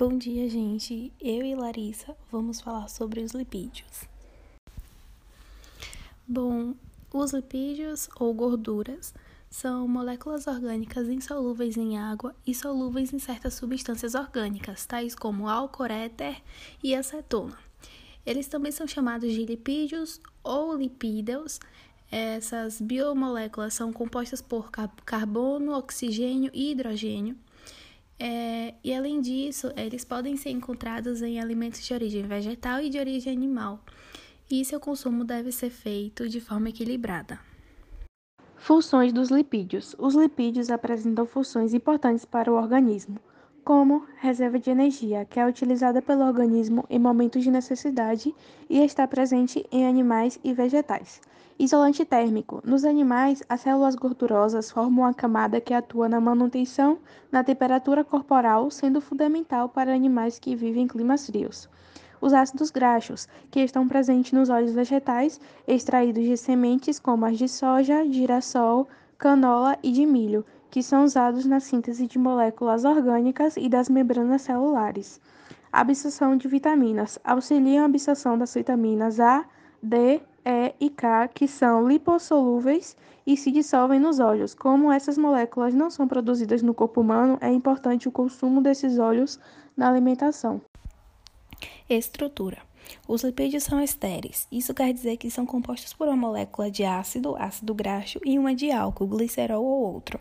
Bom dia, gente. Eu e Larissa vamos falar sobre os lipídios. Bom, os lipídios ou gorduras são moléculas orgânicas insolúveis em água e solúveis em certas substâncias orgânicas, tais como álcool éter e acetona. Eles também são chamados de lipídios ou lipídeos. Essas biomoléculas são compostas por carbono, oxigênio e hidrogênio. É, e além disso, eles podem ser encontrados em alimentos de origem vegetal e de origem animal, e seu consumo deve ser feito de forma equilibrada. Funções dos lipídios: Os lipídios apresentam funções importantes para o organismo, como reserva de energia, que é utilizada pelo organismo em momentos de necessidade e está presente em animais e vegetais. Isolante térmico: Nos animais, as células gordurosas formam uma camada que atua na manutenção na temperatura corporal, sendo fundamental para animais que vivem em climas frios. Os ácidos graxos, que estão presentes nos óleos vegetais extraídos de sementes como as de soja, girassol, canola e de milho, que são usados na síntese de moléculas orgânicas e das membranas celulares. Absorção de vitaminas auxiliam a absorção das vitaminas A, D, E e K, que são lipossolúveis e se dissolvem nos óleos. Como essas moléculas não são produzidas no corpo humano, é importante o consumo desses óleos na alimentação. Estrutura: Os lipídios são estéreis. Isso quer dizer que são compostos por uma molécula de ácido, ácido graxo, e uma de álcool, glicerol ou outro.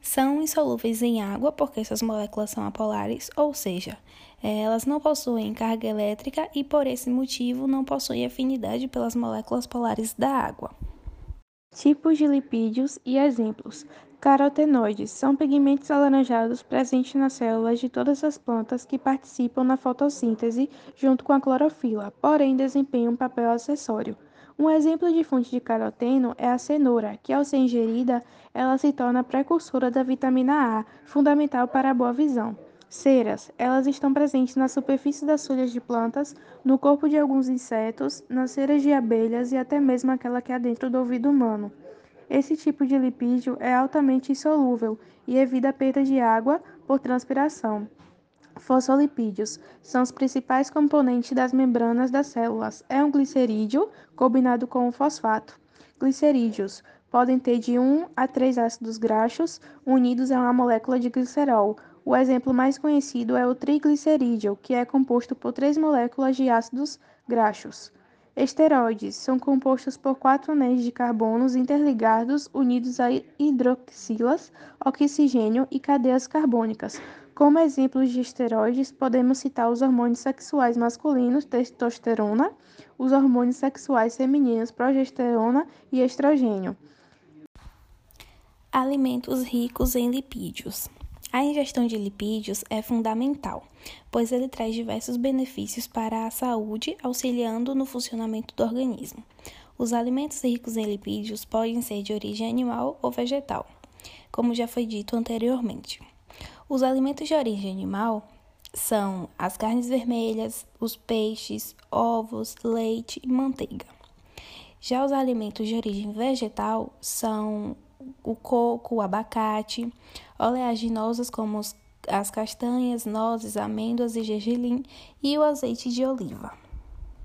São insolúveis em água porque suas moléculas são apolares, ou seja, elas não possuem carga elétrica e por esse motivo não possuem afinidade pelas moléculas polares da água. Tipos de lipídios e exemplos. Carotenoides são pigmentos alaranjados presentes nas células de todas as plantas que participam na fotossíntese junto com a clorofila, porém desempenham um papel acessório. Um exemplo de fonte de caroteno é a cenoura, que ao ser ingerida, ela se torna precursora da vitamina A, fundamental para a boa visão. Ceras, elas estão presentes na superfície das folhas de plantas, no corpo de alguns insetos, nas ceras de abelhas e até mesmo aquela que há dentro do ouvido humano. Esse tipo de lipídio é altamente insolúvel e evita a perda de água por transpiração. Fosfolipídios são os principais componentes das membranas das células. É um glicerídeo combinado com um fosfato. Glicerídeos podem ter de 1 a 3 ácidos graxos unidos a uma molécula de glicerol. O exemplo mais conhecido é o triglicerídeo, que é composto por três moléculas de ácidos graxos. Esteroides são compostos por quatro anéis de carbonos interligados unidos a hidroxilas, oxigênio e cadeias carbônicas. Como exemplos de esteroides, podemos citar os hormônios sexuais masculinos, testosterona, os hormônios sexuais femininos, progesterona e estrogênio. Alimentos ricos em lipídios. A ingestão de lipídios é fundamental, pois ele traz diversos benefícios para a saúde, auxiliando no funcionamento do organismo. Os alimentos ricos em lipídios podem ser de origem animal ou vegetal, como já foi dito anteriormente. Os alimentos de origem animal são as carnes vermelhas, os peixes, ovos, leite e manteiga. Já os alimentos de origem vegetal são o coco, o abacate, oleaginosas como as castanhas, nozes, amêndoas e gergelim e o azeite de oliva.